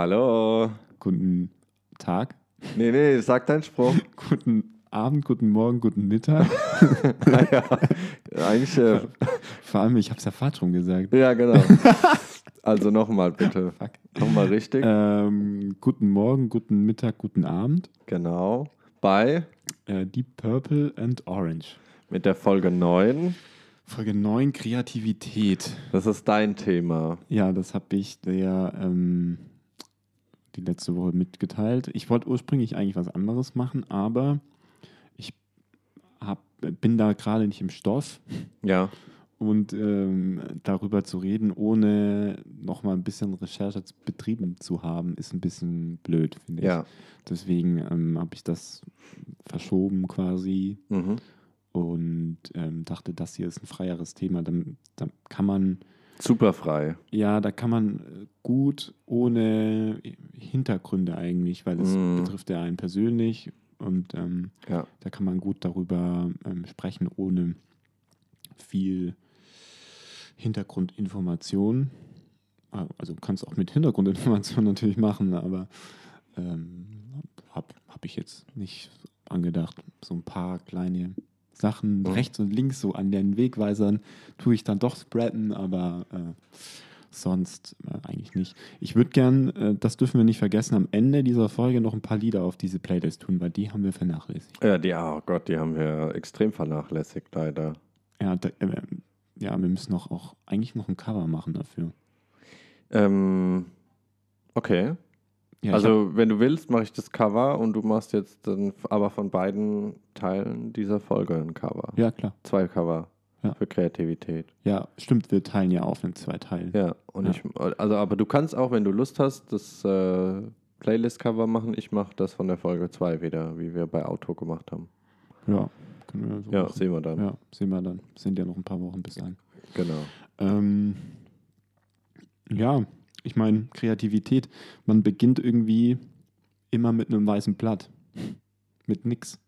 Hallo. Guten Tag, Nee, nee, sag deinen Spruch. guten Abend, guten Morgen, guten Mittag. Ah, ja, eigentlich, äh, Vor allem, ich habe es ja falsch rum gesagt. ja, genau. Also nochmal bitte. Fuck. Nochmal richtig. Ähm, guten Morgen, guten Mittag, guten Abend. Genau. Bei Äh, Deep Purple and Orange. mit der Folge 9. Folge 9, Kreativität. Das ist dein Thema. Ja, das habe ich der ähm, die letzte Woche mitgeteilt. Ich wollte ursprünglich eigentlich was anderes machen, aber ich hab, bin da gerade nicht im Stoff Ja. und ähm, darüber zu reden, ohne nochmal ein bisschen Recherche betrieben zu haben, ist ein bisschen blöd, finde ich. Ja. Deswegen ähm, habe ich das verschoben quasi Mhm. und ähm, dachte, das hier ist ein freieres Thema. Dann, dann kann man Super frei. ja, da kann man äh, gut ohne Hintergründe eigentlich, weil es Mm. betrifft ja einen persönlich und ähm, Ja. da kann man gut darüber ähm, sprechen, ohne viel Hintergrundinformation. Ah, Also kannst auch mit Hintergrundinformation natürlich machen, aber ähm, habe hab ich jetzt nicht angedacht. So ein paar kleine Sachen Mhm. rechts und links so an den Wegweisern tue ich dann doch spreaden, aber äh, sonst äh, eigentlich nicht. Ich würde gern, äh, das dürfen wir nicht vergessen, am Ende dieser Folge noch ein paar Lieder auf diese Playlist tun, weil die haben wir vernachlässigt. Ja, die, oh Gott, die haben wir extrem vernachlässigt, leider. Ja, da, äh, ja wir müssen auch, auch eigentlich noch ein Cover machen dafür. Ähm, okay. Ja, ich hab- also, wenn du willst, mache ich das Cover und du machst jetzt dann aber von beiden Teilen dieser Folge ein Cover. ja, klar. Zwei Cover Ja. für Kreativität. Ja, stimmt, wir teilen ja auf in zwei Teilen. Ja, und Ja. ich, also, aber du kannst auch, wenn du Lust hast, das äh, Playlist-Cover machen. Ich mache das von der Folge 2 wieder, wie wir bei Auto gemacht haben. Ja, können wir so Ja, machen. sehen wir dann. Ja, sehen wir dann. Sind ja noch ein paar Wochen bis dahin. Genau. Ähm, ja, ich meine, Kreativität, man beginnt irgendwie immer mit einem weißen Blatt. Mit nix.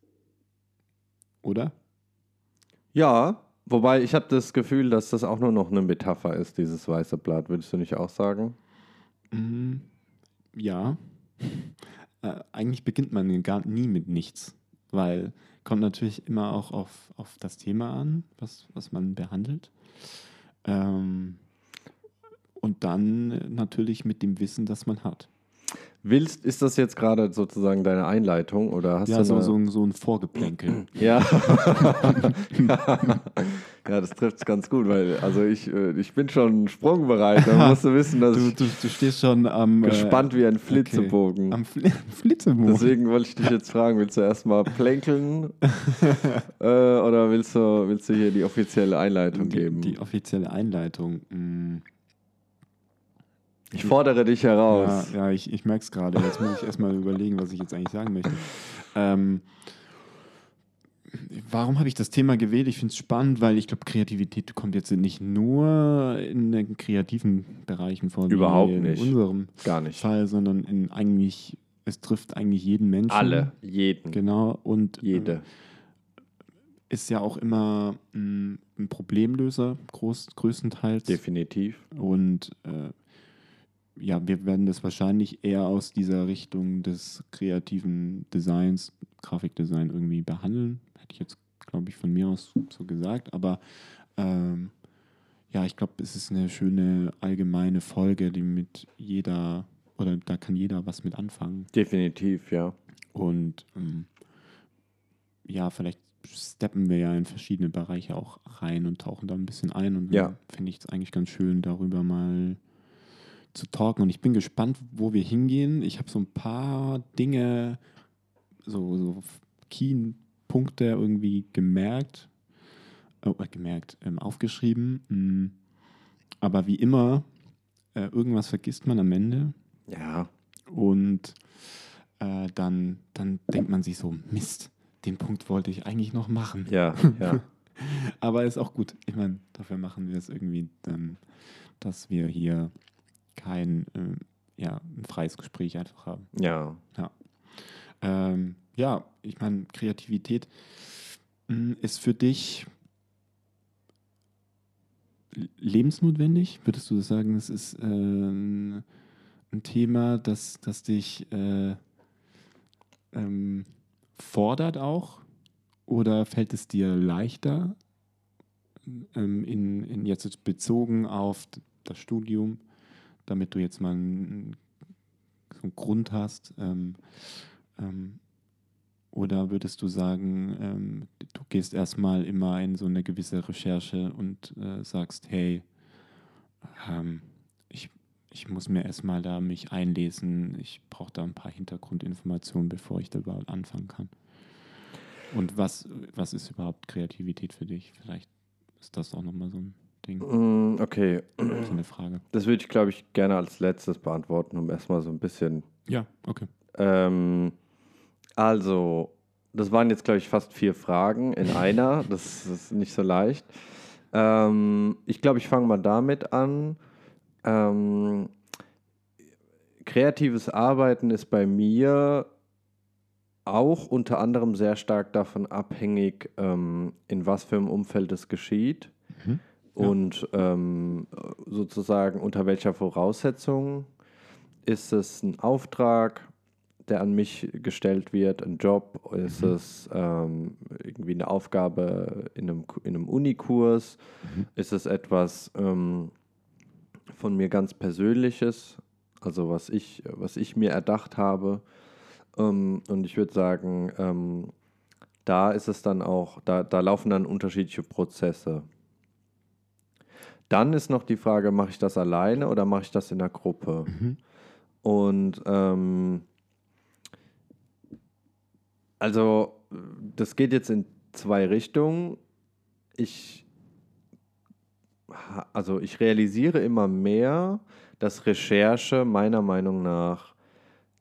Oder? Ja, wobei ich habe das Gefühl, dass das auch nur noch eine Metapher ist, dieses weiße Blatt. Würdest du nicht auch sagen? Mm, ja. Äh, eigentlich beginnt man gar nie mit nichts, weil kommt natürlich immer auch auf, auf das Thema an, was, was man behandelt. Ähm, und dann natürlich mit dem Wissen, das man hat. Willst, ist das jetzt gerade sozusagen deine Einleitung oder hast Ja, du so, so, ein- so ein Vorgeplänkel. Ja. ja, das trifft es ganz gut, weil also ich, äh, ich bin schon sprungbereit. Da musst du wissen, dass Du, du, du stehst schon am. äh, gespannt wie ein Flitzebogen. Am Fli Flitzebogen. Deswegen wollte ich dich jetzt fragen, willst du erstmal plänkeln äh, oder willst du, willst du hier die offizielle Einleitung die, geben? die offizielle Einleitung. mm. Ich fordere dich heraus. Ja, ja ich, ich merke es gerade. Jetzt muss ich erstmal überlegen, was ich jetzt eigentlich sagen möchte. Ähm, warum habe ich das Thema gewählt? Ich finde es spannend, weil ich glaube, Kreativität kommt jetzt nicht nur in den kreativen Bereichen vor, Überhaupt in nicht. unserem Gar nicht. Fall, sondern in eigentlich, es trifft eigentlich jeden Menschen. Alle, jeden, Genau. Und jede. äh, ist ja auch immer mh, ein Problemlöser, groß, größtenteils. Definitiv. Und äh, ja, wir werden das wahrscheinlich eher aus dieser Richtung des kreativen Designs, Grafikdesign irgendwie behandeln. Hätte ich jetzt, glaube ich, von mir aus so gesagt. Aber ähm, ja, ich glaube, es ist eine schöne allgemeine Folge, die mit jeder, oder da kann jeder was mit anfangen. Definitiv, ja. Und ähm, ja, vielleicht steppen wir ja in verschiedene Bereiche auch rein und tauchen da ein bisschen ein. Und Ja. finde ich es eigentlich ganz schön, darüber mal zu talken. Und ich bin gespannt, wo wir hingehen. Ich habe so ein paar Dinge, so, so Key-Punkte irgendwie gemerkt, äh, gemerkt, ähm, aufgeschrieben. Mm. Aber wie immer, äh, irgendwas vergisst man am Ende. Ja, Und äh, dann, dann denkt man sich so, Mist, den Punkt wollte ich eigentlich noch machen. ja, ja. Aber ist auch gut. Ich meine, dafür machen wir es irgendwie dann, dass wir hier kein, äh, ja, ein freies Gespräch einfach haben. ja. Ähm, ja, ich meine, Kreativität mh, ist für dich lebensnotwendig? Würdest du sagen, es ist äh, ein Thema, das, das dich äh, ähm, fordert auch? Oder fällt es dir leichter, ähm, in, in jetzt bezogen auf das Studium, damit du jetzt mal einen, so einen Grund hast? Ähm, ähm, oder würdest du sagen, ähm, du gehst erstmal immer in so eine gewisse Recherche und äh, sagst, hey, ähm, ich, ich muss mir erstmal da mich einlesen, ich brauche da ein paar Hintergrundinformationen, bevor ich da überhaupt anfangen kann. Und was, was ist überhaupt Kreativität für dich? Vielleicht ist das auch nochmal so ein Ding. Mm, okay. So eine Frage. Das würde ich, glaube ich, gerne als letztes beantworten, um erstmal so ein bisschen. Ja, okay. Ähm, also, das waren jetzt, glaube ich, fast vier Fragen in einer. Das ist nicht so leicht. Ähm, ich glaube, ich fange mal damit an. Ähm, kreatives Arbeiten ist bei mir auch unter anderem sehr stark davon abhängig, ähm, in was für einem Umfeld es geschieht Mhm. Und ähm, sozusagen unter welcher Voraussetzung ist es ein Auftrag, der an mich gestellt wird, ein Job, ist Mhm. es ähm, irgendwie eine Aufgabe in einem, in einem Unikurs, Mhm. ist es etwas ähm, von mir ganz Persönliches, also was ich, was ich mir erdacht habe. Ähm, und ich würde sagen, ähm, da ist es dann auch, da, da laufen dann unterschiedliche Prozesse. Dann ist noch die Frage, mache ich das alleine oder mache ich das in der Gruppe? Mhm. Und ähm, also das geht jetzt in zwei Richtungen. Ich also ich realisiere immer mehr, dass Recherche meiner Meinung nach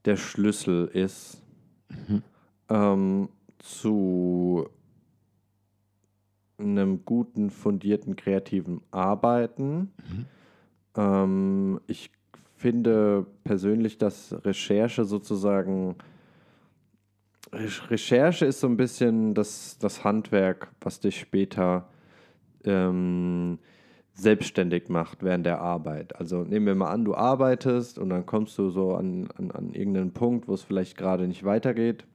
der Schlüssel ist Mhm. ähm, zu einem guten, fundierten, kreativen Arbeiten. Mhm. Ähm, ich finde persönlich, dass Recherche sozusagen Re- Recherche ist so ein bisschen das, das Handwerk, was dich später ähm, selbstständig macht während der Arbeit. Also nehmen wir mal an, du arbeitest und dann kommst du so an, an, an irgendeinen Punkt, wo es vielleicht gerade nicht weitergeht.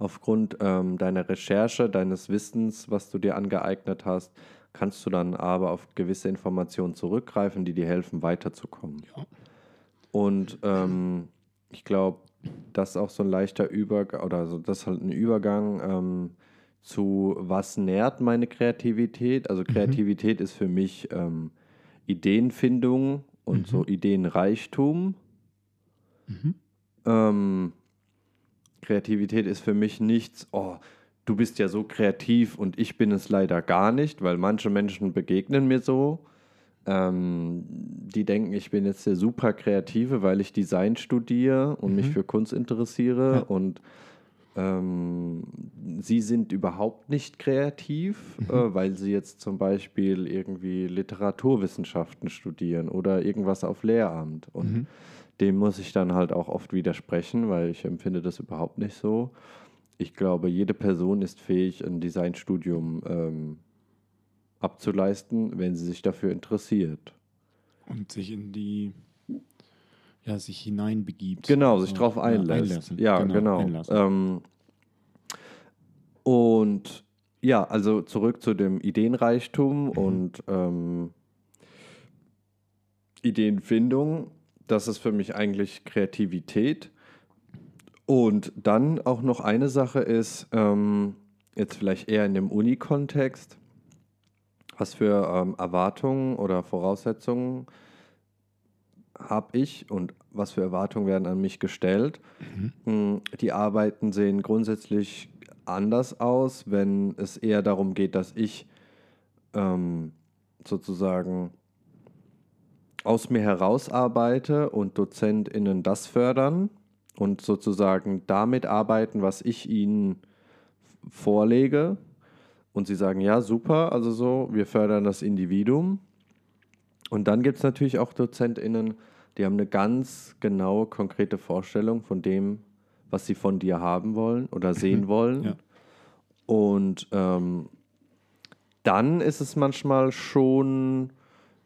Aufgrund ähm, deiner Recherche, deines Wissens, was du dir angeeignet hast, kannst du dann aber auf gewisse Informationen zurückgreifen, die dir helfen, weiterzukommen. Ja. Und ähm, ich glaube, das ist auch so ein leichter Übergang, oder so, das ist halt ein Übergang ähm, zu, was nährt meine Kreativität? Also Kreativität ist für mich ähm, Ideenfindung und so Ideenreichtum. Mhm. Kreativität ist für mich nichts, oh, du bist ja so kreativ und ich bin es leider gar nicht, weil manche Menschen begegnen mir so. Ähm, die denken, ich bin jetzt der super Kreative, weil ich Design studiere und mich für Kunst interessiere Ja. und ähm, sie sind überhaupt nicht kreativ, äh, weil sie jetzt zum Beispiel irgendwie Literaturwissenschaften studieren oder irgendwas auf Lehramt. Und Mhm. Dem muss ich dann halt auch oft widersprechen, weil ich empfinde das überhaupt nicht so. Ich glaube, jede Person ist fähig, ein Designstudium ähm, abzuleisten, wenn sie sich dafür interessiert. Und sich in die, ja, sich hineinbegibt. Genau, sich So, drauf einlässt. einlassen. Ja, genau. einlassen. Ähm, und ja, also zurück zu dem Ideenreichtum Mhm. und ähm, Ideenfindung. Das ist für mich eigentlich Kreativität. Und dann auch noch eine Sache ist, ähm, jetzt vielleicht eher in dem Uni-Kontext, was für ähm, Erwartungen oder Voraussetzungen habe ich und was für Erwartungen werden an mich gestellt. Mm, Die Arbeiten sehen grundsätzlich anders aus, wenn es eher darum geht, dass ich ähm, sozusagen aus mir heraus arbeite und DozentInnen das fördern und sozusagen damit arbeiten, was ich ihnen vorlege. Und sie sagen, ja, super, also so, wir fördern das Individuum. Und dann gibt es natürlich auch DozentInnen, die haben eine ganz genaue, konkrete Vorstellung von dem, was sie von dir haben wollen oder sehen wollen. Ja. Und ähm, dann ist es manchmal schon,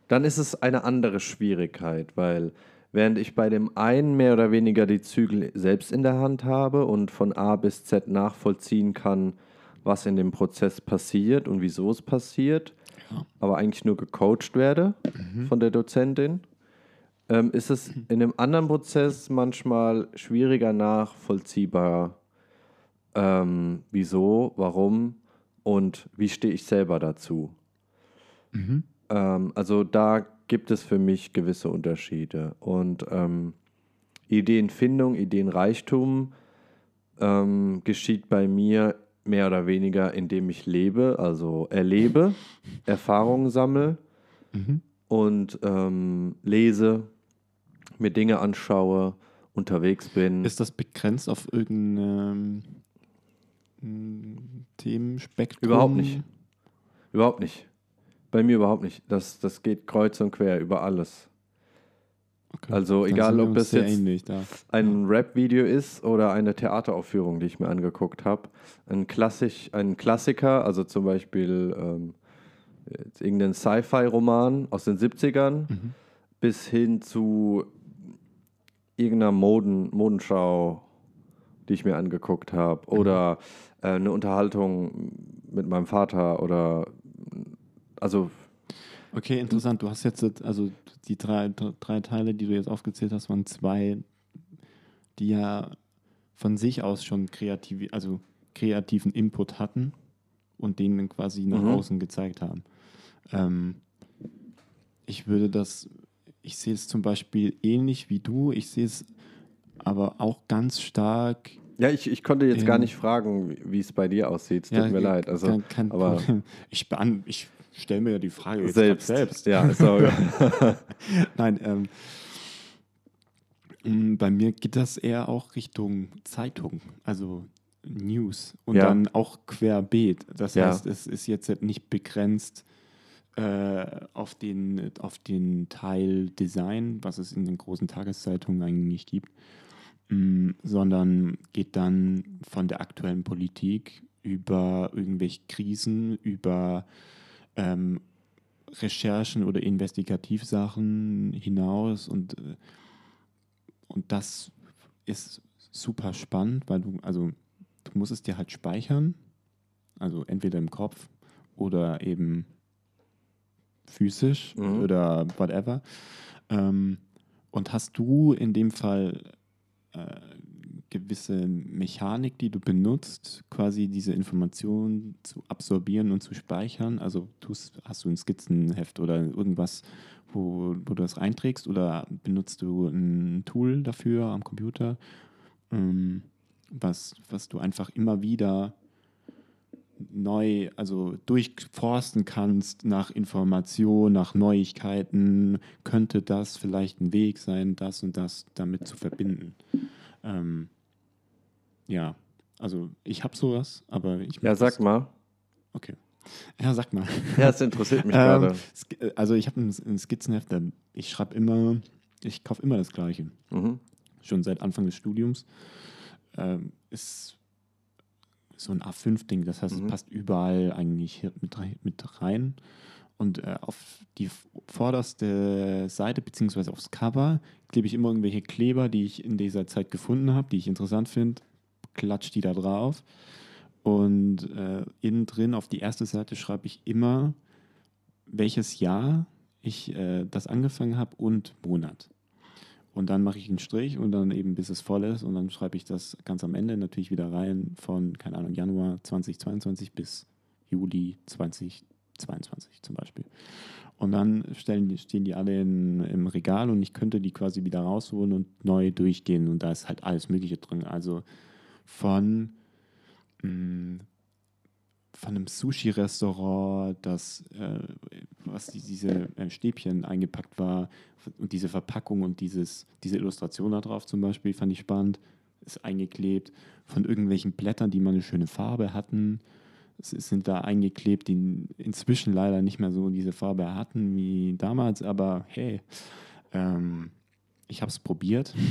dann ist es eine andere Schwierigkeit, weil während ich bei dem einen mehr oder weniger die Zügel selbst in der Hand habe und von A bis Z nachvollziehen kann, was in dem Prozess passiert und wieso es passiert, Ja. aber eigentlich nur gecoacht werde von der Dozentin, ähm, ist es in einem anderen Prozess manchmal schwieriger nachvollziehbar, ähm, wieso, warum und wie stehe ich selber dazu. Ähm, also da gibt es für mich gewisse Unterschiede. Und ähm, Ideenfindung, Ideenreichtum ähm, geschieht bei mir mehr oder weniger, indem ich lebe, also erlebe, Erfahrungen sammle und ähm, lese, mir Dinge anschaue, unterwegs bin. Ist das begrenzt auf irgendeinem ähm, Themenspektrum? Überhaupt nicht. Überhaupt nicht. Bei mir überhaupt nicht. Das, das geht kreuz und quer über alles. Okay. Also egal, ob das jetzt ähnlich da. ein Rap-Video ist oder eine Theateraufführung, die ich mir angeguckt habe. Ein, Klassik, ein Klassiker, also zum Beispiel ähm, irgendein Sci-Fi-Roman aus den 70ern bis hin zu irgendeiner Moden, Modenschau, die ich mir angeguckt habe. Oder äh, eine Unterhaltung mit meinem Vater oder also Okay, interessant. Du hast jetzt, also die drei, drei Teile, die du jetzt aufgezählt hast, waren zwei, die ja von sich aus schon kreativ, also kreativen Input hatten und den dann quasi nach Mhm. außen gezeigt haben. Ähm, ich würde das, ich sehe es zum Beispiel ähnlich wie du, ich sehe es aber auch ganz stark. ja, ich, ich konnte jetzt gar Ähm, nicht fragen, wie- es bei dir aussieht. Es tut Ja, mir leid. Also, kein, kein aber Problem. Ich, ich stelle mir ja die Frage jetzt selbst. selbst. Ja, so, Nein, ähm, m, bei mir geht das eher auch Richtung Zeitung, also News und Ja. dann auch querbeet. Das Ja. heißt, es ist jetzt nicht begrenzt äh, auf, den, auf den Teil Design, was es in den großen Tageszeitungen eigentlich gibt, m, sondern geht dann von der aktuellen Politik über irgendwelche Krisen, über ähm, Recherchen oder Investigativsachen hinaus und, äh, und das ist super spannend, weil du, also du musst es dir halt speichern, also entweder im Kopf oder eben physisch Mhm. oder whatever. Ähm, und hast du in dem Fall äh, gewisse Mechanik, die du benutzt, quasi diese Informationen zu absorbieren und zu speichern? Also tust, hast du ein Skizzenheft oder irgendwas, wo, wo du das einträgst oder benutzt du ein Tool dafür am Computer, ähm, was, was du einfach immer wieder neu, also durchforsten kannst nach Informationen, nach Neuigkeiten, könnte das vielleicht ein Weg sein, das und das damit zu verbinden. Ähm, ja, also ich habe sowas, aber ich ja, sag mal. Okay. Ja, sag mal. Ja, es interessiert mich Ähm, gerade. Sk- Also ich habe ein, Skizzenheft, ich schreibe immer, ich kaufe immer das Gleiche Mhm. schon seit Anfang des Studiums. Ähm, ist so ein A5-Ding, das heißt, Mhm. es passt überall eigentlich mit, mit rein. Und äh, auf die vorderste Seite, beziehungsweise aufs Cover, klebe ich immer irgendwelche Kleber, die ich in dieser Zeit gefunden habe, die ich interessant finde, klatsch die da drauf. Und äh, innen drin auf die erste Seite schreibe ich immer, welches Jahr ich äh, das angefangen habe und Monat. Und dann mache ich einen Strich und dann eben bis es voll ist und dann schreibe ich das ganz am Ende natürlich wieder rein von, keine Ahnung, Januar 2022 bis Juli 2022 zum Beispiel. Und dann stellen stehen die alle in, im Regal und ich könnte die quasi wieder rausholen und neu durchgehen und da ist halt alles Mögliche drin. Also von, mh, von einem Sushi-Restaurant, das, äh, was die, diese äh, Stäbchen eingepackt war und diese Verpackung und dieses, diese Illustration da drauf zum Beispiel, fand ich spannend, ist eingeklebt. Von irgendwelchen Blättern, die mal eine schöne Farbe hatten, es sind da eingeklebt, die inzwischen leider nicht mehr so diese Farbe hatten wie damals, aber hey, ähm, ich habe es probiert.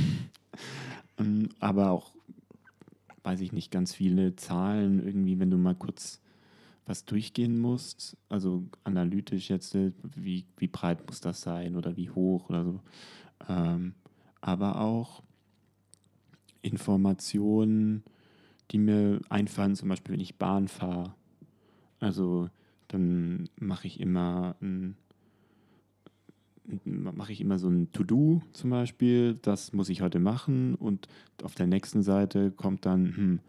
Ähm, aber auch, weiß ich nicht, ganz viele Zahlen irgendwie, wenn du mal kurz was durchgehen musst, also analytisch jetzt, äh, wie, wie breit muss das sein oder wie hoch oder so, ähm, aber auch Informationen, die mir einfallen, zum Beispiel wenn ich Bahn fahre. Also dann mache ich immer ein mache ich immer so ein To-Do zum Beispiel, das muss ich heute machen. Und auf der nächsten Seite kommt dann, hm,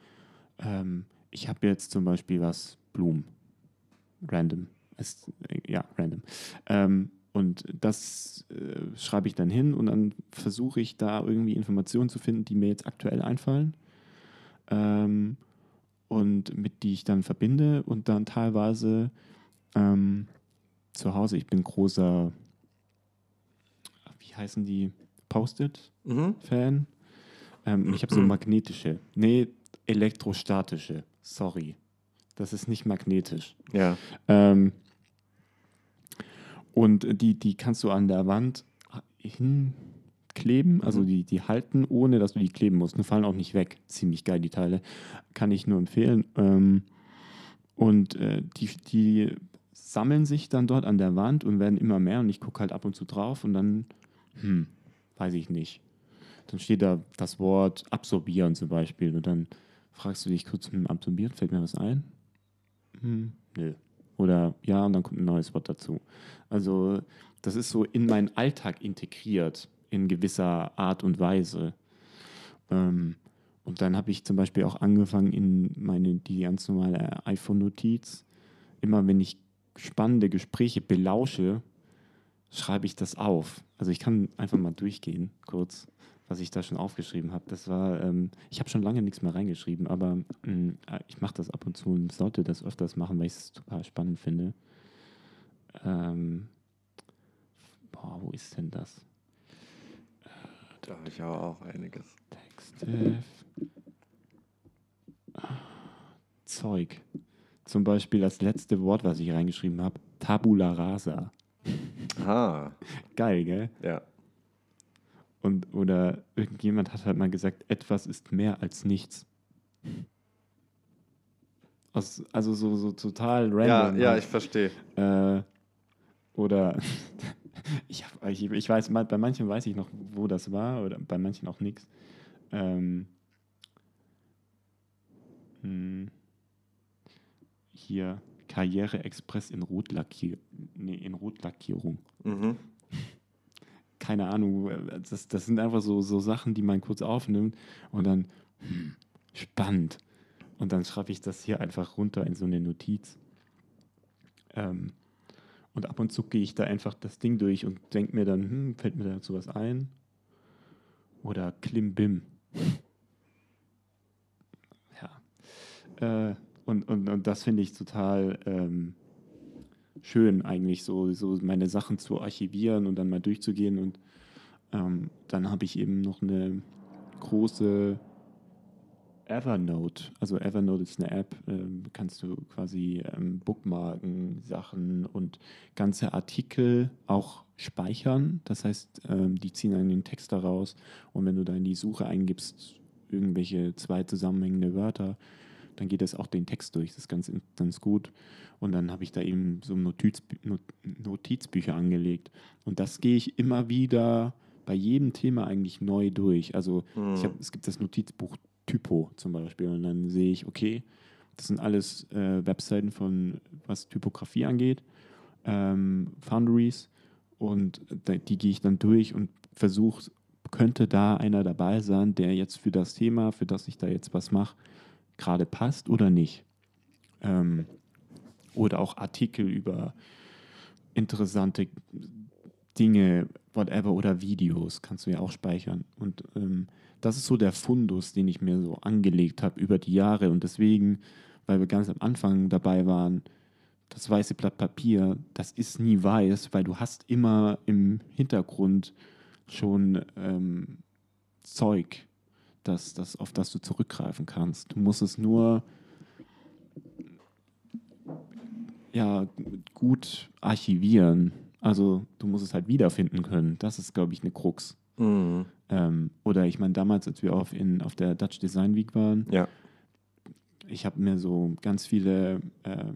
ähm, ich habe jetzt zum Beispiel was, Blumen, random, ist, ja, random. Ähm, und das äh, schreibe ich dann hin und dann versuche ich da irgendwie Informationen zu finden, die mir jetzt aktuell einfallen. Ähm, und mit die ich dann verbinde und dann teilweise ähm, zu Hause, ich bin großer heißen die? Post-it-Fan. Mhm. Ähm, ich habe so magnetische. Nee, elektrostatische. Sorry. Das ist nicht magnetisch. Ja. Ähm, und die, die kannst du an der Wand hinkleben, also mhm. die, die halten, ohne dass du die kleben musst. Die fallen auch nicht weg. Ziemlich geil, die Teile. Kann ich nur empfehlen. Ähm, und äh, die, die sammeln sich dann dort an der Wand und werden immer mehr und ich gucke halt ab und zu drauf und dann hm, weiß ich nicht. Dann steht da das Wort absorbieren zum Beispiel und dann fragst du dich kurz, hm, absorbieren, fällt mir was ein? Hm, nö. Oder ja, und dann kommt ein neues Wort dazu. Also das ist so in meinen Alltag integriert, in gewisser Art und Weise. Ähm, und dann habe ich zum Beispiel auch angefangen in meine, die ganz normale iPhone-Notiz, immer wenn ich spannende Gespräche belausche, schreibe ich das auf. Also ich kann einfach mal durchgehen, kurz, was ich da schon aufgeschrieben habe. Das war, ähm, ich habe schon lange nichts mehr reingeschrieben, aber mh, äh, ich mache das ab und zu und sollte das öfters machen, weil ich es total spannend finde. Ähm, boah, wo ist denn das? Da habe ich aber auch einiges. Texte. Zeug. Zum Beispiel das letzte Wort, was ich reingeschrieben habe, Tabula rasa. Ah. Geil, gell? Ja. Und, oder irgendjemand hat halt mal gesagt, etwas ist mehr als nichts. Aus, also so, so total random. Ja, ja, halt. ich verstehe. Äh, oder ich, hab, ich, ich, weiß, bei manchen weiß ich noch, wo das war, oder bei manchen auch nichts. Ähm, hm, hier, Karriere-Express in, Rotlackier nee, in Rotlackierung. Mhm. Keine Ahnung, das, das sind einfach so, so Sachen, die man kurz aufnimmt und dann, hm, spannend. Und dann schreibe ich das hier einfach runter in so eine Notiz. Ähm, und ab und zu gehe ich da einfach das Ding durch und denke mir dann, hm, fällt mir dazu was ein? Oder Klimbim. ja. Äh, und, und, und das finde ich total ähm, schön, eigentlich so, so meine Sachen zu archivieren und dann mal durchzugehen. Und ähm, dann habe ich eben noch eine große Evernote. Also Evernote ist eine App, ähm, kannst du quasi ähm, bookmarken, Sachen und ganze Artikel auch speichern. Das heißt, ähm, die ziehen einen Text daraus und wenn du da in die Suche eingibst, irgendwelche zwei zusammenhängende Wörter, dann geht das auch den Text durch. Das ist ganz, ganz gut. Und dann habe ich da eben so Notiz, Notizbücher angelegt. Und das gehe ich immer wieder bei jedem Thema eigentlich neu durch. Also mhm. hab, es gibt das Notizbuch Typo zum Beispiel. Und dann sehe ich, okay, das sind alles äh, Webseiten von, was Typografie angeht, ähm, Foundries. Und die gehe ich dann durch und versuche, könnte da einer dabei sein, der jetzt für das Thema, für das ich da jetzt was mache, gerade passt oder nicht. Ähm, oder auch Artikel über interessante Dinge, whatever, oder Videos kannst du ja auch speichern. Und ähm, das ist so der Fundus, den ich mir so angelegt habe über die Jahre. Und deswegen, weil wir ganz am Anfang dabei waren, das weiße Blatt Papier, das ist nie weiß, weil du hast immer im Hintergrund schon ähm, Zeug, das, das, auf das du zurückgreifen kannst. Du musst es nur ja, gut archivieren. Also du musst es halt wiederfinden können. Das ist, glaube ich, eine Krux. Mhm. Ähm, oder ich meine, damals, als wir auf, in, auf der Dutch Design Week waren, ja. ich habe mir so ganz viele äh,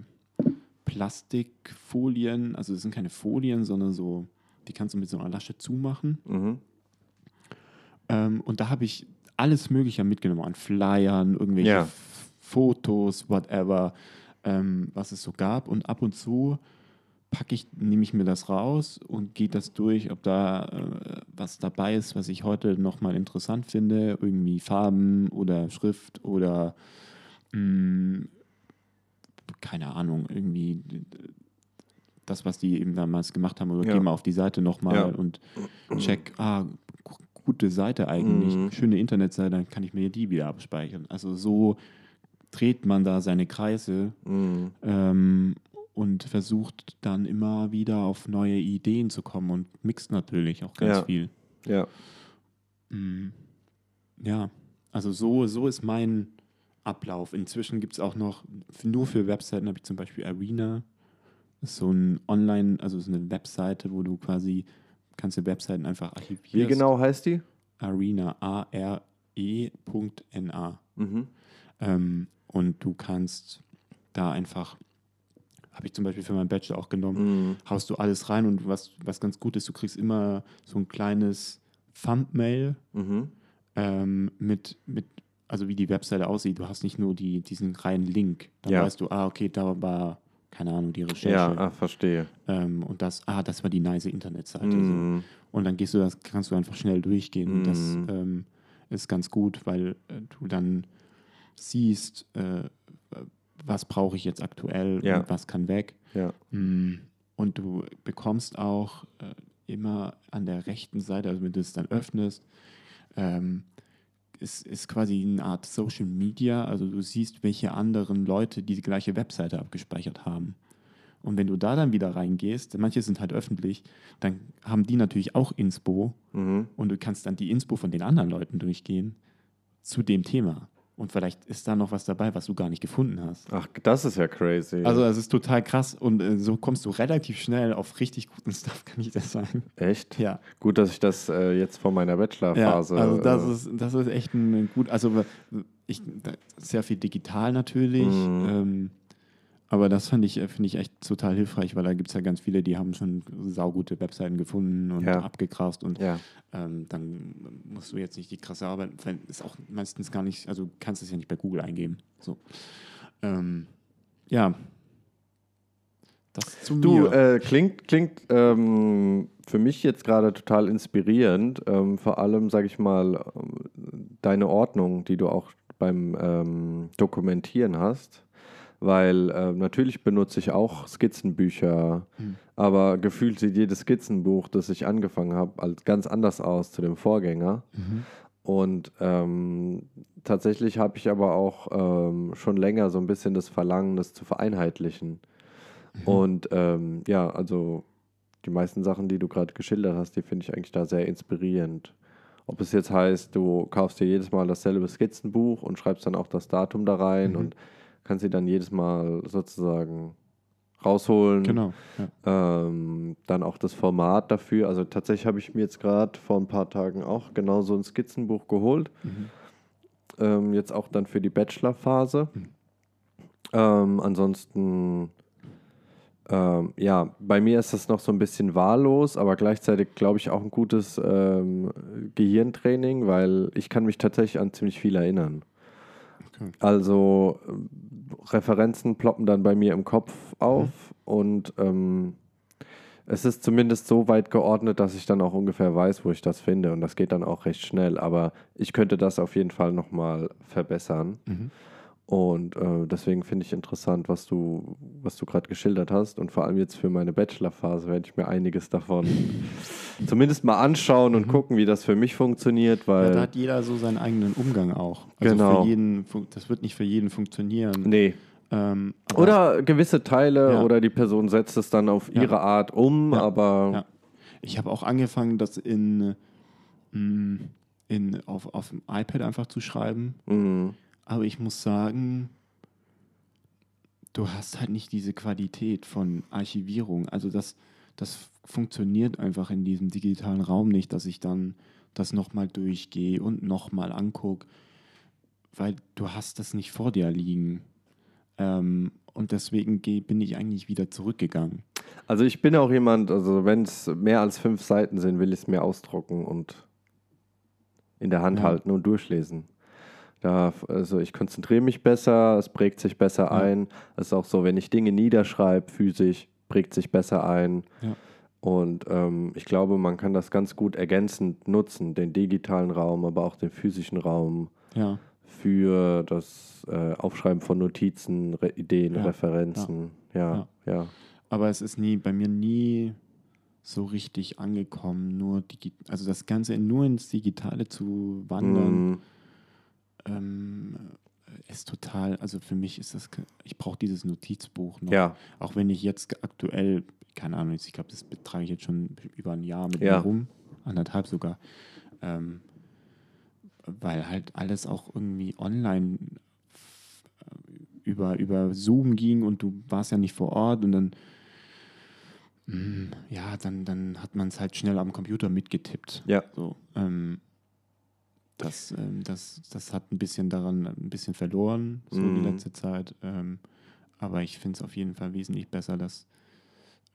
Plastikfolien, also es sind keine Folien, sondern so, die kannst du mit so einer Lasche zumachen. Mhm. Ähm, und da habe ich alles Mögliche mitgenommen an Flyern, irgendwelche Ja. Fotos, whatever, ähm, was es so gab. Und ab und zu packe ich, nehme ich mir das raus und gehe das durch, ob da äh, was dabei ist, was ich heute nochmal interessant finde, irgendwie Farben oder Schrift oder mh, keine Ahnung, irgendwie das, was die eben damals gemacht haben, oder Ja. geh mal auf die Seite nochmal Ja. und check, ah, gute Seite eigentlich, Mhm. schöne Internetseite, dann kann ich mir die wieder abspeichern. Also so dreht man da seine Kreise Mhm. ähm, und versucht dann immer wieder auf neue Ideen zu kommen und mixt natürlich auch ganz Ja. viel. Ja. Mm, Ja, also so, so ist mein Ablauf. Inzwischen gibt es auch noch, nur für Webseiten habe ich zum Beispiel Arena. Das ist so ein Online, also so eine Webseite, wo du quasi kannst du Webseiten einfach archivieren. Wie genau heißt die? Arena, A-R-E.N-A. Mhm. Ähm, und du kannst da einfach, habe ich zum Beispiel für meinen Bachelor auch genommen, Mhm. haust du alles rein und was, was ganz gut ist, du kriegst immer so ein kleines Thumbnail Mhm. ähm, mit, mit, also wie die Webseite aussieht. Du hast nicht nur die, diesen reinen Link. Dann Ja. weißt du, ah, okay, da war, keine Ahnung, die Recherche. Ja, ah, verstehe. Ähm, und das, ah, das war die nice Internetseite. So. Mhm. Und dann gehst du das, kannst du einfach schnell durchgehen. Und das Mhm. ähm, ist ganz gut, weil äh, du dann siehst, äh, was brauche ich jetzt aktuell Ja. und was kann weg. Ja. Mm, Und du bekommst auch äh, immer an der rechten Seite, also wenn du es dann öffnest, ähm, ist, ist quasi eine Art Social Media. Also du siehst, welche anderen Leute die gleiche Webseite abgespeichert haben. Und wenn du da dann wieder reingehst, manche sind halt öffentlich, dann haben die natürlich auch Inspo Mhm. und du kannst dann die Inspo von den anderen Leuten durchgehen zu dem Thema. Und vielleicht ist da noch was dabei, was du gar nicht gefunden hast. Ach, das ist ja crazy. Also es ist total krass und äh, so kommst du relativ schnell auf richtig guten Stuff, kann ich das sagen. Echt? Ja. Gut, dass ich das äh, jetzt vor meiner Ja, Bachelorphase. also das äh, ist, das ist echt ein gut, also ich, sehr viel digital natürlich, Mhm. ähm, aber das fand ich, äh, finde ich echt total hilfreich, weil da gibt es ja ganz viele, die haben schon saugute Webseiten gefunden und Ja. abgegrast und ja. ähm, dann musst du jetzt nicht die krasse Arbeit, ist auch meistens gar nicht, also du kannst es ja nicht bei Google eingeben. So. Ähm, ja. Das zu Du, mir. äh, klingt, klingt ähm, für mich jetzt gerade total inspirierend. Ähm, vor allem, sage ich mal, ähm, deine Ordnung, die du auch beim ähm, Dokumentieren hast. Weil ähm, natürlich benutze ich auch Skizzenbücher, Mhm. aber gefühlt sieht jedes Skizzenbuch, das ich angefangen habe, als ganz anders aus zu dem Vorgänger. Mhm. Und ähm, tatsächlich habe ich aber auch ähm, schon länger so ein bisschen das Verlangen, das zu vereinheitlichen. Und ähm, ja, also die meisten Sachen, die du gerade geschildert hast, die finde ich eigentlich da sehr inspirierend. Ob es jetzt heißt, du kaufst dir jedes Mal dasselbe Skizzenbuch und schreibst dann auch das Datum da rein Mhm. und kannst sie dann jedes Mal sozusagen rausholen. Genau. Ja. Ähm, dann auch das Format dafür. Also tatsächlich habe ich mir jetzt gerade vor ein paar Tagen auch genau so ein Skizzenbuch geholt. Mhm. Ähm, jetzt auch dann für die Bachelorphase. Mhm. Ähm, ansonsten, ähm, ja, bei mir ist das noch so ein bisschen wahllos, aber gleichzeitig glaube ich auch ein gutes ähm, Gehirntraining, weil ich kann mich tatsächlich an ziemlich viel erinnern. Okay. Also Referenzen ploppen dann bei mir im Kopf auf und ähm, es ist zumindest so weit geordnet, dass ich dann auch ungefähr weiß, wo ich das finde und das geht dann auch recht schnell, aber ich könnte das auf jeden Fall nochmal verbessern Mhm. Und äh, deswegen finde ich interessant, was du, was du gerade geschildert hast und vor allem jetzt für meine Bachelorphase werde ich mir einiges davon zumindest mal anschauen und gucken, wie das für mich funktioniert, Ja, weil da hat jeder so seinen eigenen Umgang auch. Also Genau. Für jeden, das wird nicht für jeden funktionieren. nee, Ähm, Oder gewisse Teile Ja. oder die Person setzt es dann auf Ja. ihre Art um, Ja. aber Ja. Ich habe auch angefangen, das in, mm, in, auf, auf dem iPad einfach zu schreiben. mh, Aber ich muss sagen, du hast halt nicht diese Qualität von Archivierung. Also das, das funktioniert einfach in diesem digitalen Raum nicht, dass ich dann das nochmal durchgehe und nochmal angucke, weil du hast das nicht vor dir liegen. Ähm, und deswegen bin ich eigentlich wieder zurückgegangen. Also ich bin auch jemand, also wenn es mehr als fünf Seiten sind, will ich es mir ausdrucken und in der Hand Ja. halten und durchlesen. Da, also ich konzentriere mich besser, es prägt sich besser Ja. ein. Es ist auch so, wenn ich Dinge niederschreibe, physisch, prägt sich besser ein. Ja. Und ähm, ich glaube, man kann das ganz gut ergänzend nutzen, den digitalen Raum, aber auch den physischen Raum Ja, für das äh, Aufschreiben von Notizen, Re Ideen. Referenzen. Ja, ja. aber es ist nie bei mir nie so richtig angekommen. Nur also das Ganze nur ins Digitale zu wandern, Mm, ähm, ist total, also für mich ist das, ich brauche dieses Notizbuch noch. ja, Auch wenn ich jetzt aktuell, keine Ahnung, ich glaube, das betrage ich jetzt schon über ein Jahr mit Ja. mir rum, anderthalb sogar, ähm, weil halt alles auch irgendwie online über, über Zoom ging und du warst ja nicht vor Ort und dann, mm, ja, dann, dann hat man es halt schnell am Computer mitgetippt. ja. So, ähm, das, ähm, das, das hat ein bisschen daran ein bisschen verloren, so die Mhm. letzte Zeit. Ähm, aber ich finde es auf jeden Fall wesentlich besser, das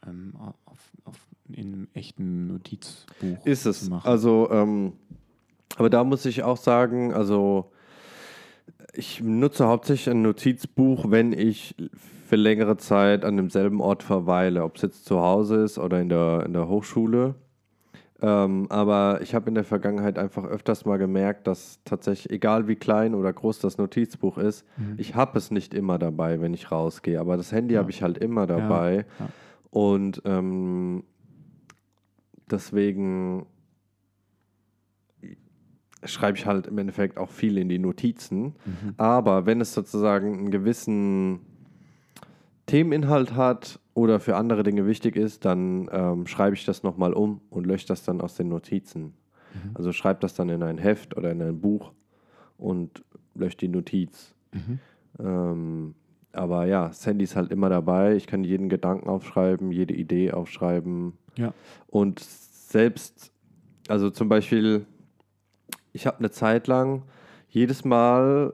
ähm, auf, auf, in einem echten Notizbuch Ist es. zu machen. Also, ähm, aber da muss ich auch sagen, also ich nutze hauptsächlich ein Notizbuch, wenn ich für längere Zeit an demselben Ort verweile, ob es jetzt zu Hause ist oder in der, in der Hochschule. Ähm, aber ich habe in der Vergangenheit einfach öfters mal gemerkt, dass tatsächlich, egal wie klein oder groß das Notizbuch ist, Mhm. ich habe es nicht immer dabei, wenn ich rausgehe. Aber das Handy Ja. habe ich halt immer dabei. ja. Und ähm, deswegen schreibe ich halt im Endeffekt auch viel in die Notizen. Mhm. Aber wenn es sozusagen einen gewissen Themeninhalt hat oder für andere Dinge wichtig ist, dann ähm, schreibe ich das nochmal um und lösche das dann aus den Notizen. Mhm. Also schreibe das dann in ein Heft oder in ein Buch und lösche die Notiz. Mhm. Ähm, aber ja, das Handy ist halt immer dabei. Ich kann jeden Gedanken aufschreiben, jede Idee aufschreiben. Ja. Und selbst, also zum Beispiel, ich habe eine Zeit lang jedes Mal,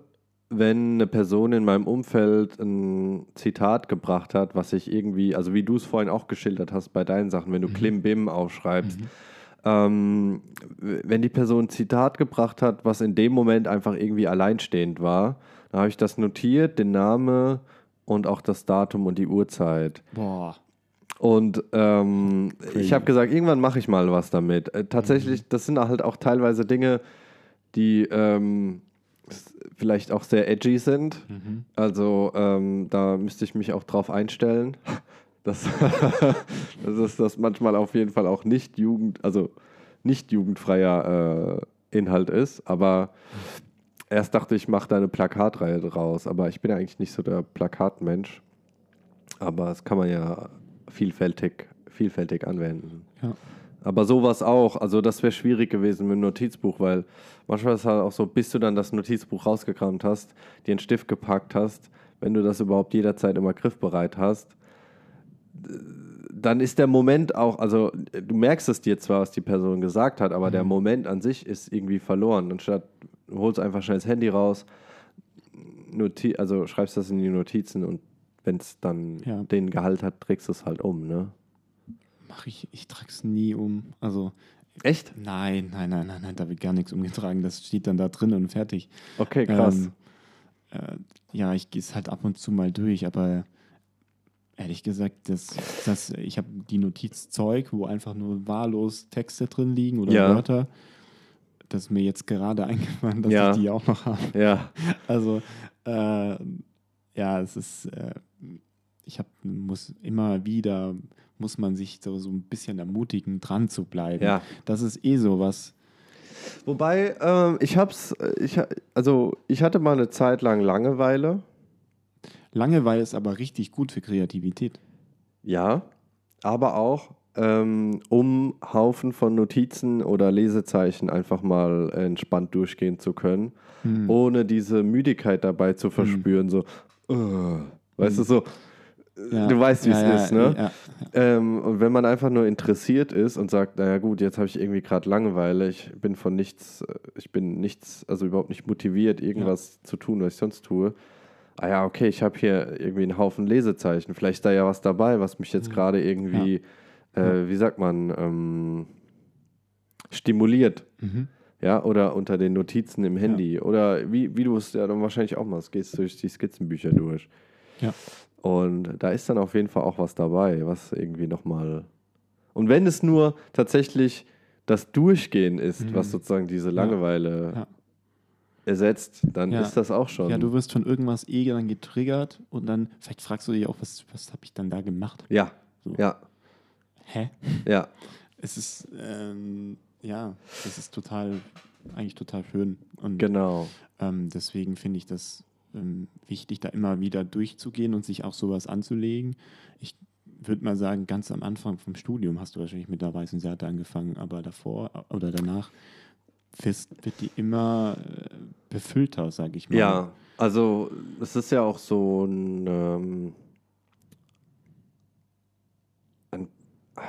wenn eine Person in meinem Umfeld ein Zitat gebracht hat, was ich irgendwie, also wie du es vorhin auch geschildert hast bei deinen Sachen, wenn du Mhm. Klim Bim aufschreibst, ähm, w- wenn die Person ein Zitat gebracht hat, was in dem Moment einfach irgendwie alleinstehend war, dann habe ich das notiert, den Namen und auch das Datum und die Uhrzeit. Boah. Und ähm, ich habe gesagt, irgendwann mache ich mal was damit. Äh, tatsächlich, das sind halt auch teilweise Dinge, die ähm, vielleicht auch sehr edgy sind. Mhm. Also ähm, da müsste ich mich auch drauf einstellen. dass, dass es das manchmal auf jeden Fall auch nicht jugend, also nicht jugendfreier äh, Inhalt ist. Aber erst dachte ich, mache da eine Plakatreihe draus. Aber ich bin ja eigentlich nicht so der Plakatmensch. Aber das kann man ja vielfältig, vielfältig anwenden. Ja. Aber sowas auch, also das wäre schwierig gewesen mit dem Notizbuch, weil manchmal ist es halt auch so, bis du dann das Notizbuch rausgekramt hast, dir einen Stift gepackt hast, wenn du das überhaupt jederzeit immer griffbereit hast, dann ist der Moment auch, also du merkst es dir zwar, was die Person gesagt hat, aber der Moment an sich ist irgendwie verloren. Anstatt du holst einfach schnell das Handy raus, Noti also schreibst das in die Notizen und wenn es dann Ja. den Gehalt hat, trägst du es halt um, ne? Mach ich, ich trage es nie um. Also, Echt? nein, nein, nein, nein, nein, da wird gar nichts umgetragen. Das steht dann da drin und fertig. Okay, krass. Ähm, äh, ja, ich gehe es halt ab und zu mal durch, aber ehrlich gesagt, das, das, ich habe die Notizzeug, wo einfach nur wahllos Texte drin liegen oder Ja. Wörter. Das ist mir jetzt gerade eingefallen, dass Ja. ich die auch noch habe. ja. Also, äh, ja, es ist, äh, ich hab, muss immer wieder, muss man sich so, so ein bisschen ermutigen, dran zu bleiben. Ja. Das ist eh sowas. Wobei, ähm, ich hab's, äh, ich, also ich hatte mal eine Zeit lang Langeweile. Langeweile ist aber richtig gut für Kreativität. Ja, aber auch, ähm, um Haufen von Notizen oder Lesezeichen einfach mal entspannt durchgehen zu können, Hm. ohne diese Müdigkeit dabei zu verspüren, so, äh, weißt du, so, Ja. du weißt, wie Ja, es ja, ist, ne? Ja, Ähm, und wenn man einfach nur interessiert ist und sagt, naja gut, jetzt habe ich irgendwie gerade Langeweile, ich bin von nichts, äh, ich bin nichts, also überhaupt nicht motiviert, irgendwas zu tun, was ich sonst tue. ah ja, okay, ich habe hier irgendwie einen Haufen Lesezeichen. Vielleicht ist da ja was dabei, was mich jetzt gerade irgendwie, äh, wie sagt man, ähm, stimuliert. Mhm. Ja, oder unter den Notizen im Handy. Oder wie, wie du es ja dann wahrscheinlich auch machst, gehst durch die Skizzenbücher durch. Ja. Und da ist dann auf jeden Fall auch was dabei, was irgendwie nochmal. Und wenn es nur tatsächlich das Durchgehen ist, Mhm. was sozusagen diese Langeweile Ja. ersetzt, dann Ja. ist das auch schon. Ja, du wirst von irgendwas eh dann getriggert und dann, vielleicht fragst du dich auch, was, was habe ich dann da gemacht? ja, So. ja, Hä? ja. Es ist, ähm, ja, es ist total, eigentlich total schön. Und Genau. ähm, deswegen finde ich das ähm, wichtig, da immer wieder durchzugehen und sich auch sowas anzulegen. Ich würde mal sagen, ganz am Anfang vom Studium hast du wahrscheinlich mit der weißen Seite angefangen, aber davor oder danach wird die immer äh, befüllter, sage ich mal. Ja, also es ist ja auch so ein, ähm,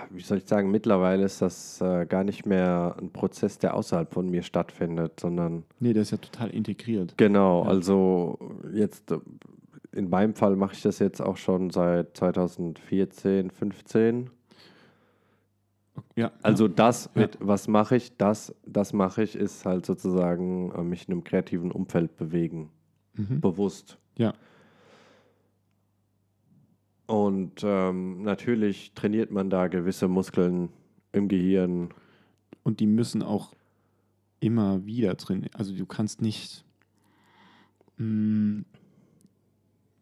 wie soll ich sagen, mittlerweile ist das äh, gar nicht mehr ein Prozess, der außerhalb von mir stattfindet, sondern Nee, das ist ja total integriert. genau, Ja. also jetzt äh, in meinem Fall mache ich das jetzt auch schon seit 2014, 15. Ja, Also das Ja. mit, was mache ich, das, das mache ich, ist halt sozusagen äh, mich in einem kreativen Umfeld bewegen. Mhm. bewusst. ja. Und ähm, natürlich trainiert man da gewisse Muskeln im Gehirn. Und die müssen auch immer wieder drin. Also du kannst nicht, mm,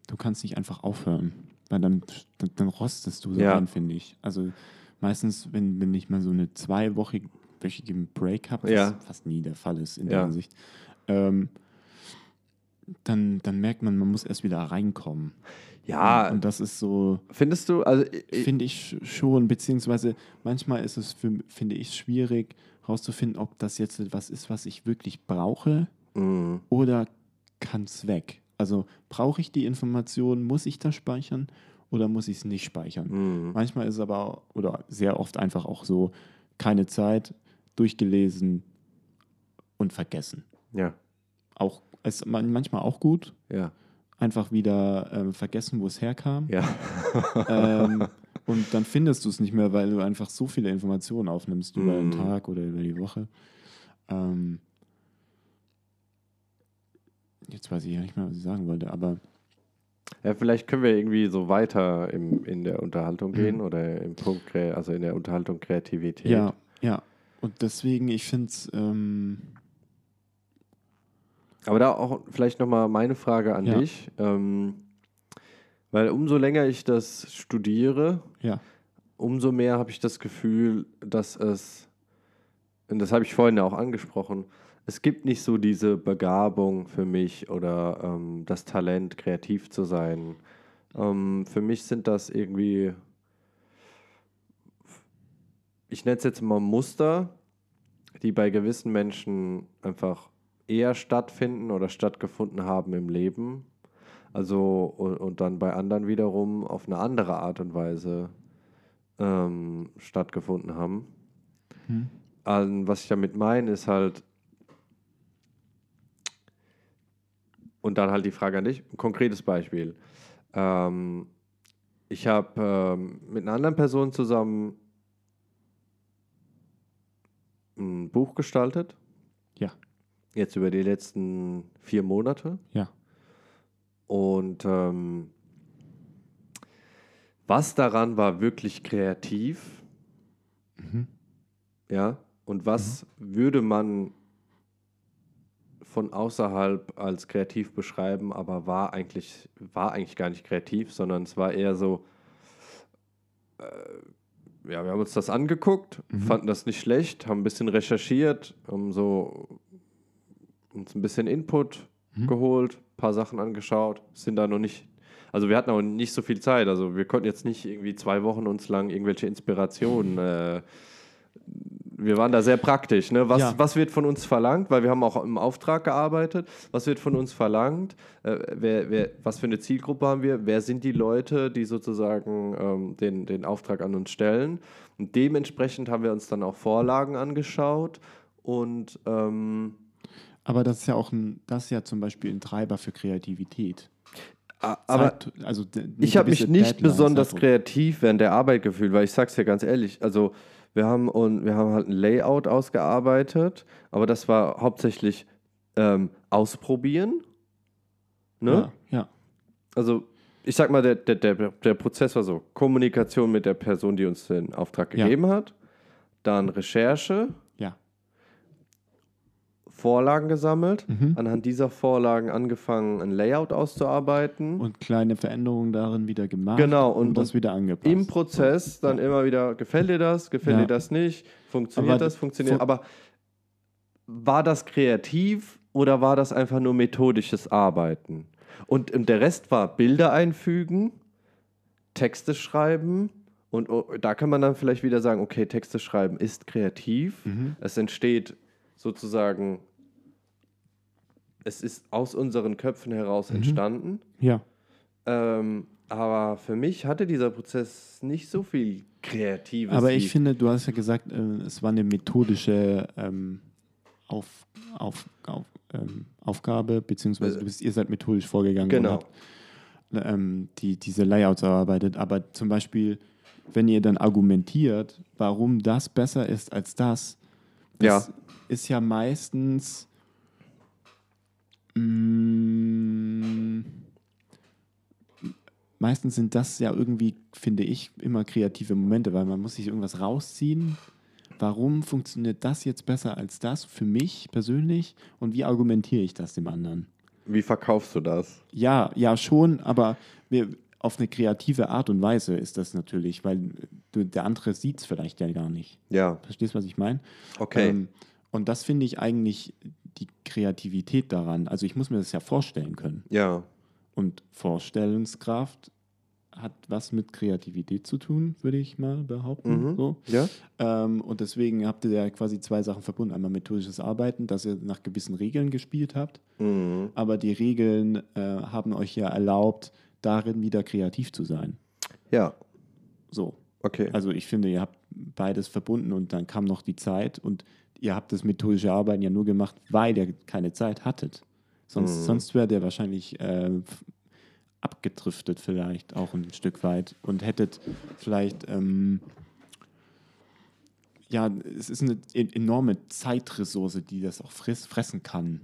du kannst nicht einfach aufhören, weil dann, dann, dann rostest du so Ja. finde ich. Also meistens, wenn, wenn ich mal so eine zweiwöchige Break habe, was Ja. fast nie der Fall ist in Ja. der Hinsicht, ähm, dann, dann merkt man, man muss erst wieder reinkommen. Ja, Und das ist so, findest du, also Finde ich schon, beziehungsweise manchmal ist es, für, finde ich, schwierig herauszufinden, ob das jetzt etwas ist, was ich wirklich brauche Mm, oder kann es weg. Also brauche ich die Information, muss ich das speichern oder muss ich es nicht speichern? mm, Manchmal ist es aber, oder sehr oft einfach auch so, keine Zeit, durchgelesen und vergessen. ja, Auch, ist man- manchmal auch gut, ja, einfach wieder ähm, vergessen, wo es herkam. ja, ähm, und dann findest du es nicht mehr, weil du einfach so viele Informationen aufnimmst über den Mhm. Tag oder über die Woche. Ähm, jetzt weiß ich ja nicht mehr, was ich sagen wollte, aber ja. Vielleicht können wir irgendwie so weiter im, in der Unterhaltung gehen Mhm. oder im Punkt, also in der Unterhaltung Kreativität. ja, ja. Und deswegen, ich finde es, ähm, Aber da auch vielleicht nochmal meine Frage an Ja. dich. Ähm, weil umso länger ich das studiere, ja, umso mehr habe ich das Gefühl, dass es, und das habe ich vorhin ja auch angesprochen, es gibt nicht so diese Begabung für mich oder ähm, das Talent, kreativ zu sein. Ähm, für mich sind das irgendwie, ich nenne es jetzt mal Muster, die bei gewissen Menschen einfach eher stattfinden oder stattgefunden haben im Leben. Also und, und dann bei anderen wiederum auf eine andere Art und Weise ähm, stattgefunden haben. Hm. Ähm, was ich damit meine, ist halt, und dann halt die Frage an dich, ein konkretes Beispiel. Ähm, ich habe ähm, mit einer anderen Person zusammen ein Buch gestaltet. Jetzt über die letzten vier Monate. ja, Und ähm, was daran war wirklich kreativ? Mhm. Ja. Und was würde man von außerhalb als kreativ beschreiben, aber war eigentlich, war eigentlich gar nicht kreativ, sondern es war eher so, äh, ja, wir haben uns das angeguckt, Mhm. fanden das nicht schlecht, haben ein bisschen recherchiert, haben so uns ein bisschen Input Mhm. geholt, ein paar Sachen angeschaut, sind da noch nicht, also wir hatten auch nicht so viel Zeit, also wir konnten jetzt nicht irgendwie zwei Wochen uns lang irgendwelche Inspirationen äh, wir waren da sehr praktisch. Ne? Was, Ja. was wird von uns verlangt? Weil wir haben auch im Auftrag gearbeitet. Was wird von uns verlangt? Äh, wer, wer, was für eine Zielgruppe haben wir? Wer sind die Leute, die sozusagen ähm, den, den Auftrag an uns stellen? Und dementsprechend haben wir uns dann auch Vorlagen angeschaut und ähm, Aber das ist ja auch ein, das ist ja zum Beispiel ein Treiber für Kreativität. Aber Zeit, also ich habe mich nicht Deadline, besonders kreativ während der Arbeit gefühlt, weil ich sag's dir ganz ehrlich, also wir haben und wir haben halt ein Layout ausgearbeitet, aber das war hauptsächlich ähm, ausprobieren. Ne? Ja, ja. Also ich sag mal, der, der, der, der Prozess war so: Kommunikation mit der Person, die uns den Auftrag Ja. gegeben hat, dann Recherche, ja. Vorlagen gesammelt, Mhm. anhand dieser Vorlagen angefangen, ein Layout auszuarbeiten. Und kleine Veränderungen darin wieder gemacht Genau, und, und- das wieder angepasst. Im Prozess dann immer wieder, gefällt dir das, gefällt Ja. dir das nicht, funktioniert Aber das, funktioniert. fu- Aber war das kreativ oder war das einfach nur methodisches Arbeiten? Und der Rest war Bilder einfügen, Texte schreiben. Und oh, da kann man dann vielleicht wieder sagen, okay, Texte schreiben ist kreativ. Mhm. Es entsteht sozusagen, es ist aus unseren Köpfen heraus Mhm. entstanden. Ja. Ähm, aber für mich hatte dieser Prozess nicht so viel Kreatives. Aber ich finde, du hast ja gesagt, äh, es war eine methodische ähm, auf, auf, auf, ähm, Aufgabe, beziehungsweise du bist, ihr seid methodisch vorgegangen Genau. und habt ähm, die, diese Layouts erarbeitet. Aber zum Beispiel, wenn ihr dann argumentiert, warum das besser ist als das, das Ja. ist ja meistens mm, meistens sind das ja irgendwie, finde ich, immer kreative Momente, weil man muss sich irgendwas rausziehen. Warum funktioniert das jetzt besser als das für mich persönlich und wie argumentiere ich das dem anderen? Wie verkaufst du das? Ja, ja schon, aber auf eine kreative Art und Weise ist das natürlich, weil der andere sieht es vielleicht ja gar nicht. Ja, Verstehst du, was ich meine? okay. Ähm, und das finde ich eigentlich die Kreativität daran. Also ich muss mir das ja vorstellen können. ja, Und Vorstellungskraft hat was mit Kreativität zu tun, würde ich mal behaupten. Mhm. So. ja, Ähm, und deswegen habt ihr ja quasi zwei Sachen verbunden. Einmal methodisches Arbeiten, dass ihr nach gewissen Regeln gespielt habt, mhm. aber die Regeln äh, haben euch ja erlaubt, darin wieder kreativ zu sein. ja, So. okay. Also ich finde, ihr habt beides verbunden und dann kam noch die Zeit und ihr habt das methodische Arbeiten ja nur gemacht, weil ihr keine Zeit hattet. Sonst, Mhm. sonst wäre der wahrscheinlich äh, abgedriftet vielleicht auch ein Stück weit und hättet vielleicht, ähm, ja, es ist eine e- enorme Zeitressource, die das auch friss, fressen kann.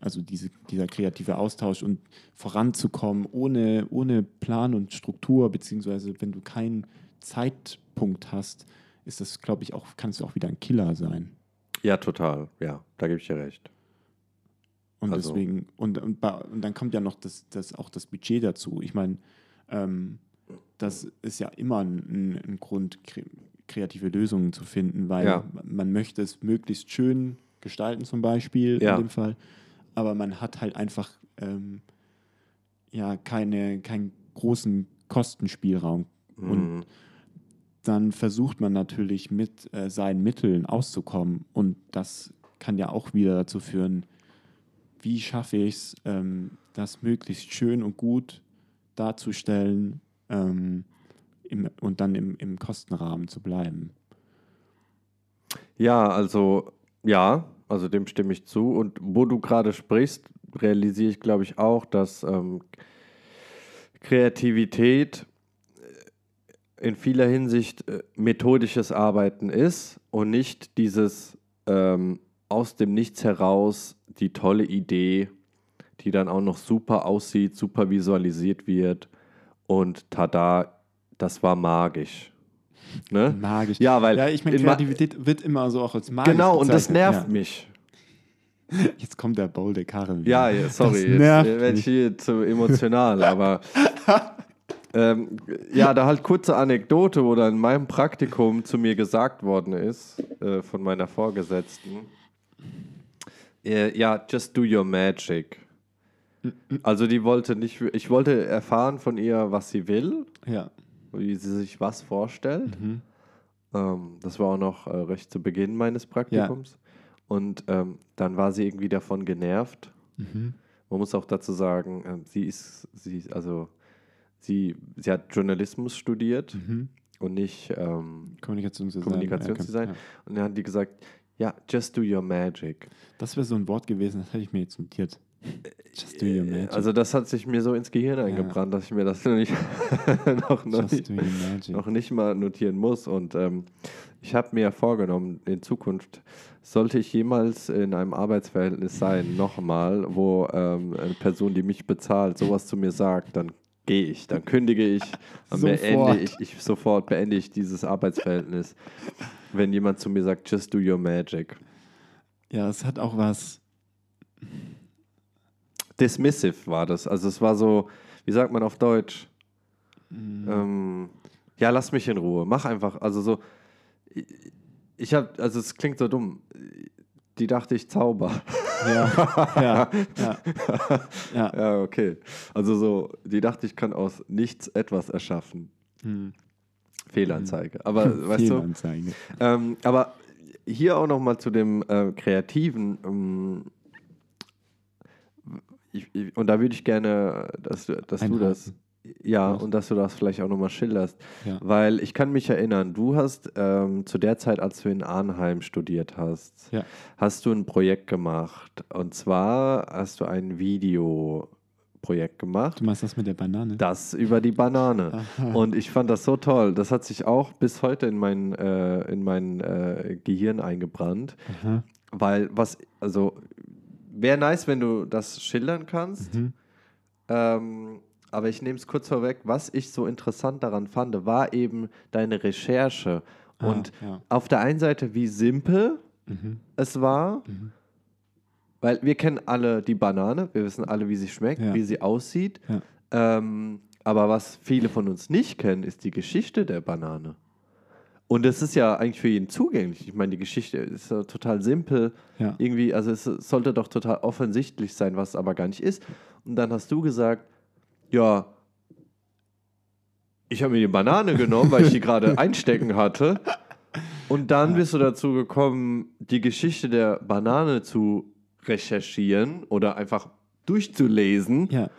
Also diese, dieser kreative Austausch und voranzukommen ohne, ohne Plan und Struktur, beziehungsweise wenn du keinen Zeitpunkt hast, ist das, glaube ich, auch, kann es auch wieder ein Killer sein. Ja, total. Ja, da gebe ich dir recht. Und Also- deswegen, und, und, und dann kommt ja noch das, das, auch das Budget dazu. Ich meine, ähm, das ist ja immer ein, ein Grund, kre kreative Lösungen zu finden, weil Ja. man möchte es möglichst schön gestalten, zum Beispiel Ja. in dem Fall. Aber man hat halt einfach ähm, ja keine, keinen großen Kostenspielraum. Und Mhm. Dann versucht man natürlich mit äh, seinen Mitteln auszukommen. Und das kann ja auch wieder dazu führen, wie schaffe ich es, ähm, das möglichst schön und gut darzustellen ähm, im, und dann im, im Kostenrahmen zu bleiben. Ja, also, ja, also dem stimme ich zu. Und wo du gerade sprichst, realisiere ich, glaube ich, auch, dass ähm, Kreativität in vieler Hinsicht äh, methodisches Arbeiten ist und nicht dieses ähm, aus dem Nichts heraus die tolle Idee, die dann auch noch super aussieht, super visualisiert wird und tada, das war magisch. Ne? Magisch. Ja, weil ja, ich meine, Kreativität wird immer so auch als magisch Genau, und das bezeichnet. nervt ja. mich. Jetzt kommt der bolde Karren. wieder. Ja, ja, sorry, Das jetzt nervt werde ich hier zu emotional, aber ähm, ja, da halt kurze Anekdote, wo dann in meinem Praktikum zu mir gesagt worden ist, äh, von meiner Vorgesetzten, äh, ja, just do your magic. Also die wollte nicht, ich wollte erfahren von ihr, was sie will, Ja. wie sie sich was vorstellt. Mhm. Ähm, das war auch noch äh, recht zu Beginn meines Praktikums. Und ähm, dann war sie irgendwie davon genervt. Mhm. Man muss auch dazu sagen, ähm, sie ist, sie, also sie, sie hat Journalismus studiert Mhm. und nicht ähm, Kommunikationsdesign. Kommunikationsdesign. Ja, Und dann hat die gesagt, ja, just do your magic. Das wäre so ein Wort gewesen, das hätte ich mir jetzt notiert. Just do your magic. Also das hat sich mir so ins Gehirn eingebrannt, dass ich mir das nicht, noch, noch, nicht, noch nicht mal notieren muss. Und ähm, ich habe mir vorgenommen, in Zukunft sollte ich jemals in einem Arbeitsverhältnis sein, nochmal, wo ähm, eine Person, die mich bezahlt, sowas zu mir sagt, dann gehe ich, dann kündige ich, dann Sofort. beende ich, ich sofort beende ich dieses Arbeitsverhältnis, wenn jemand zu mir sagt, just do your magic. Ja, es hat auch was. Dismissive war das. Also es war so, wie sagt man auf Deutsch? Ähm, ja, lass mich in Ruhe. Mach einfach. Also so, ich, ich habe, also es klingt so dumm. Die dachte ich zauber. Ja, ja, ja. ja. ja, okay. Also so, die dachte ich kann aus nichts etwas erschaffen. Hm. Fehlanzeige. Aber weißt du, Fehlanzeige. ähm, aber hier auch nochmal zu dem äh, Kreativen. Ähm, ich, ich, und da würde ich gerne, dass, du- dass du das, ja, und dass du das vielleicht auch nochmal schilderst. Ja. Weil ich kann mich erinnern, du hast ähm, zu der Zeit, als du in Arnheim studiert hast, Ja. hast du ein Projekt gemacht. Und zwar hast du ein Videoprojekt gemacht. Du machst das mit der Banane? Das über die Banane. Und ich fand das so toll. Das hat sich auch bis heute in mein, äh, in mein äh, Gehirn eingebrannt. Aha. Weil was, also wäre nice, wenn du das schildern kannst. Mhm. Ähm, aber ich nehme es kurz vorweg. Was ich so interessant daran fand, war eben deine Recherche. Ah, Und ja. auf der einen Seite, wie simpel Mhm. es war. Mhm. Weil wir kennen alle die Banane, wir wissen alle, wie sie schmeckt, Ja. wie sie aussieht. Ja. Ähm, aber was viele von uns nicht kennen, ist die Geschichte der Banane. Und das ist ja eigentlich für jeden zugänglich. Ich meine, die Geschichte ist ja total simpel. Ja. Irgendwie, also es sollte doch total offensichtlich sein, was es aber gar nicht ist. Und dann hast du gesagt, ja, ich habe mir die Banane genommen, weil ich die gerade einstecken hatte. Und dann bist du dazu gekommen, die Geschichte der Banane zu recherchieren oder einfach durchzulesen. Ja.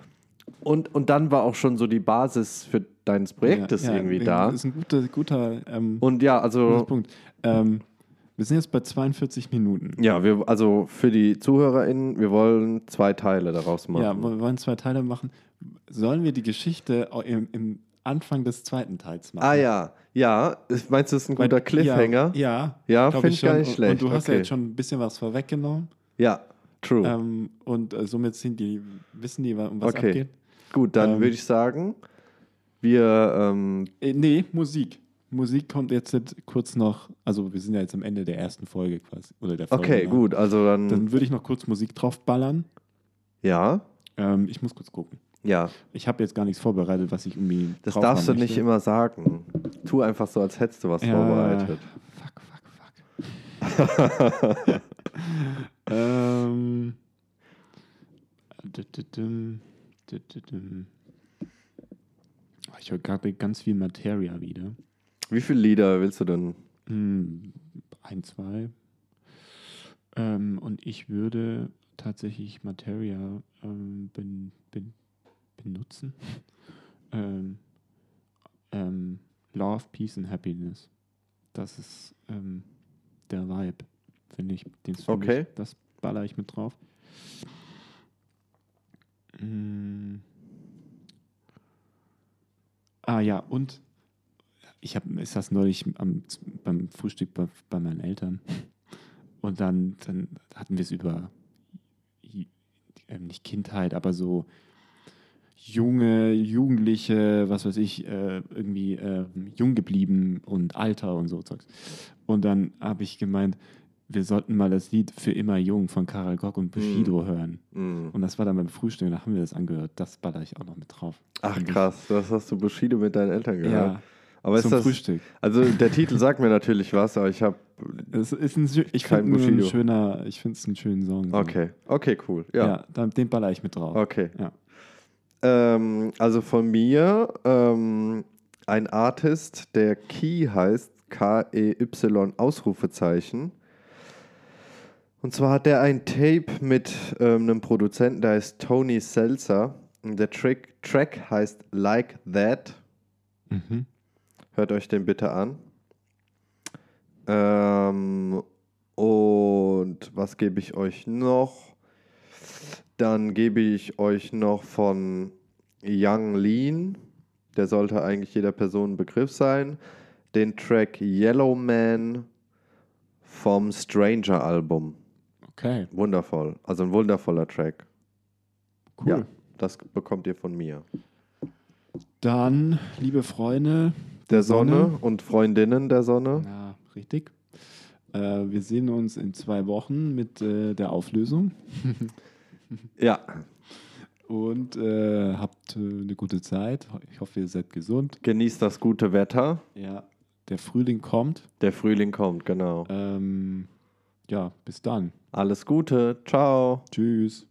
Und, und dann war auch schon so die Basis für deines Projektes ja, ja, irgendwie Das da. ist ein guter, guter ähm, Und ja, also, Punkt. Ähm, wir sind jetzt bei 42 Minuten. ja, wir, also für die ZuhörerInnen, wir wollen zwei Teile daraus machen. Ja, wir wollen zwei Teile machen. Sollen wir die Geschichte im, im Anfang des zweiten Teils machen? ah ja, ja, meinst du, das ist ein Weil- guter Cliffhanger? Ja, Ja, glaub finde ich gar schon. nicht schlecht. Und du hast ja Okay. jetzt schon ein bisschen was vorweggenommen. Ja, true. Ähm, und äh, somit sind die, wissen die, um was Okay. abgeht. Gut, dann ähm, würde ich sagen, wir, ähm, Äh, nee, Musik. Musik kommt jetzt kurz noch, also wir sind ja jetzt am Ende der ersten Folge quasi. Oder der Folge. okay, ne? gut, also dann, Dann würde ich noch kurz Musik draufballern. ja, Ähm, ich muss kurz gucken. Ja, Ich habe jetzt gar nichts vorbereitet, was ich irgendwie. das darfst du haben nicht möchte. immer sagen. Tu einfach so, als hättest du was Ja. vorbereitet. Fuck, fuck, fuck. ähm. Oh, Ich höre gerade ganz viel Materia wieder. Wie viele Lieder willst du denn? Hm, ein, zwei. Ähm, und ich würde tatsächlich Materia ähm, benutzen. ähm, ähm, Love, Peace and Happiness. Das ist ähm, der Vibe, finde ich. Den Okay. Mich, das baller ich mit drauf. Mm. Ah ja, und ich habe, ist das neulich am, beim Frühstück bei, bei meinen Eltern. Und dann, dann hatten wir es über ähm, nicht Kindheit, aber so junge, Jugendliche, was weiß ich, äh, irgendwie äh, jung geblieben und Alter und so Zeugs. Und dann habe ich gemeint, wir sollten mal das Lied Für immer jung von Karel Gott und Bushido hören. Hm. Und das war dann beim Frühstück, da haben wir das angehört. Das baller ich auch noch mit drauf. Ach krass, das hast du Bushido mit deinen Eltern gehört. Ja, aber ist zum das, Frühstück. also der Titel sagt mir natürlich was, aber ich habe, Es ist ein, ich finde ein Bushido. schöner, ich finde es einen schönen Song. so. okay, okay, cool, Ja, ja, dann, den baller ich mit drauf. okay. Ja. Ähm, also von mir ähm, ein Artist, der Key heißt, K-E-Y Ausrufezeichen. Und zwar hat er ein Tape mit ähm, einem Produzenten, der heißt Tony Seltzer. Und der Track, Track heißt Like That. Mhm. Hört euch den bitte an. Ähm, und was gebe ich euch noch? Dann gebe ich euch noch von Young Lean, der sollte eigentlich jeder Person ein Begriff sein, den Track Yellow Man vom Stranger Album. Okay, Wundervoll. Also ein wundervoller Track. cool. Ja, das bekommt ihr von mir. Dann, liebe Freunde, Der Sonne, und Freundinnen der Sonne. Ja, richtig. Äh, wir sehen uns in zwei Wochen mit äh, der Auflösung Ja, und äh, habt äh, eine gute Zeit. Ich hoffe, ihr seid gesund. genießt das gute Wetter. Ja, der Frühling kommt. Der Frühling kommt, genau. Ähm, ja, bis dann. Alles Gute. Ciao. Tschüss.